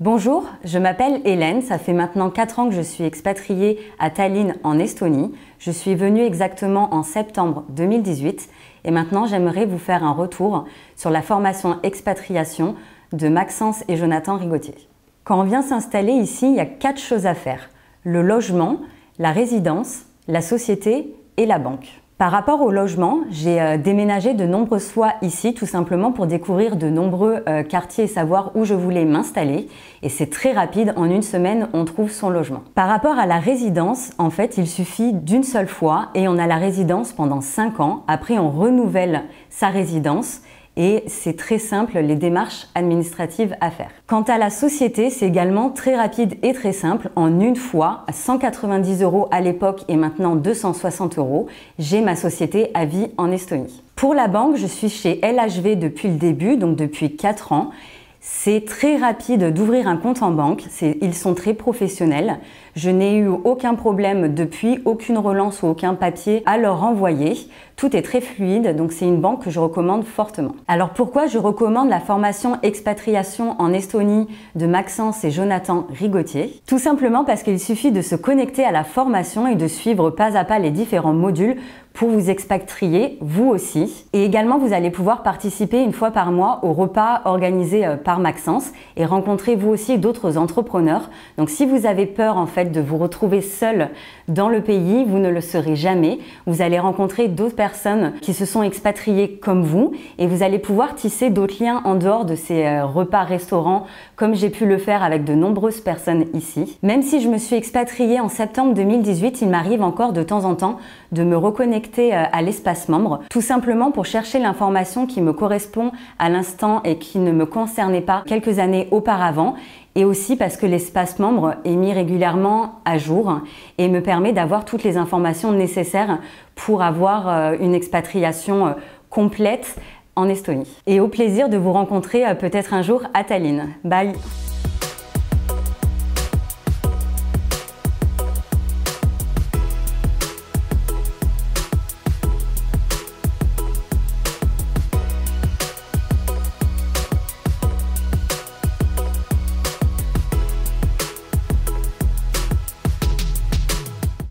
Bonjour, je m'appelle Hélène, ça fait maintenant 4 ans que je suis expatriée à Tallinn en Estonie. Je suis venue exactement en septembre 2018 et maintenant j'aimerais vous faire un retour sur la formation expatriation de Maxence et Jonathan Rigotier. Quand on vient s'installer ici, il y a quatre choses à faire. Le logement, la résidence, la société et la banque. Par rapport au logement, j'ai euh, déménagé de nombreuses fois ici tout simplement pour découvrir de nombreux euh, quartiers et savoir où je voulais m'installer. Et c'est très rapide, en une semaine, on trouve son logement. Par rapport à la résidence, en fait, il suffit d'une seule fois et on a la résidence pendant 5 ans. Après, on renouvelle sa résidence et c'est très simple les démarches administratives à faire. Quant à la société, c'est également très rapide et très simple. En une fois, à 190 euros à l'époque et maintenant 260 euros, j'ai ma société à vie en Estonie. Pour la banque, je suis chez LHV depuis le début, donc depuis 4 ans. C'est très rapide d'ouvrir un compte en banque, ils sont très professionnels. Je n'ai eu aucun problème depuis, aucune relance ou aucun papier à leur envoyer. Tout est très fluide, donc c'est une banque que je recommande fortement. Alors pourquoi je recommande la formation expatriation en Estonie de Maxence et Jonathan Rigotier? Tout simplement parce qu'il suffit de se connecter à la formation et de suivre pas à pas les différents modules pour vous expatrier, vous aussi. Et également, vous allez pouvoir participer une fois par mois au repas organisé euh, par Maxence et rencontrer vous aussi d'autres entrepreneurs. Donc si vous avez peur en fait de vous retrouver seul dans le pays, vous ne le serez jamais. Vous allez rencontrer d'autres personnes qui se sont expatriées comme vous et vous allez pouvoir tisser d'autres liens en dehors de ces euh, repas restaurants comme j'ai pu le faire avec de nombreuses personnes ici. Même si je me suis expatriée en septembre 2018, il m'arrive encore de temps en temps de me reconnecter euh, à l'espace membre, tout simplement pour chercher l'information qui me correspond à l'instant et qui ne me concernait pas quelques années auparavant et aussi parce que l'espace membre est mis régulièrement à jour et me permet d'avoir toutes les informations nécessaires pour avoir euh, une expatriation euh, complète en Estonie. Et au plaisir de vous rencontrer peut-être un jour à Tallinn. Bye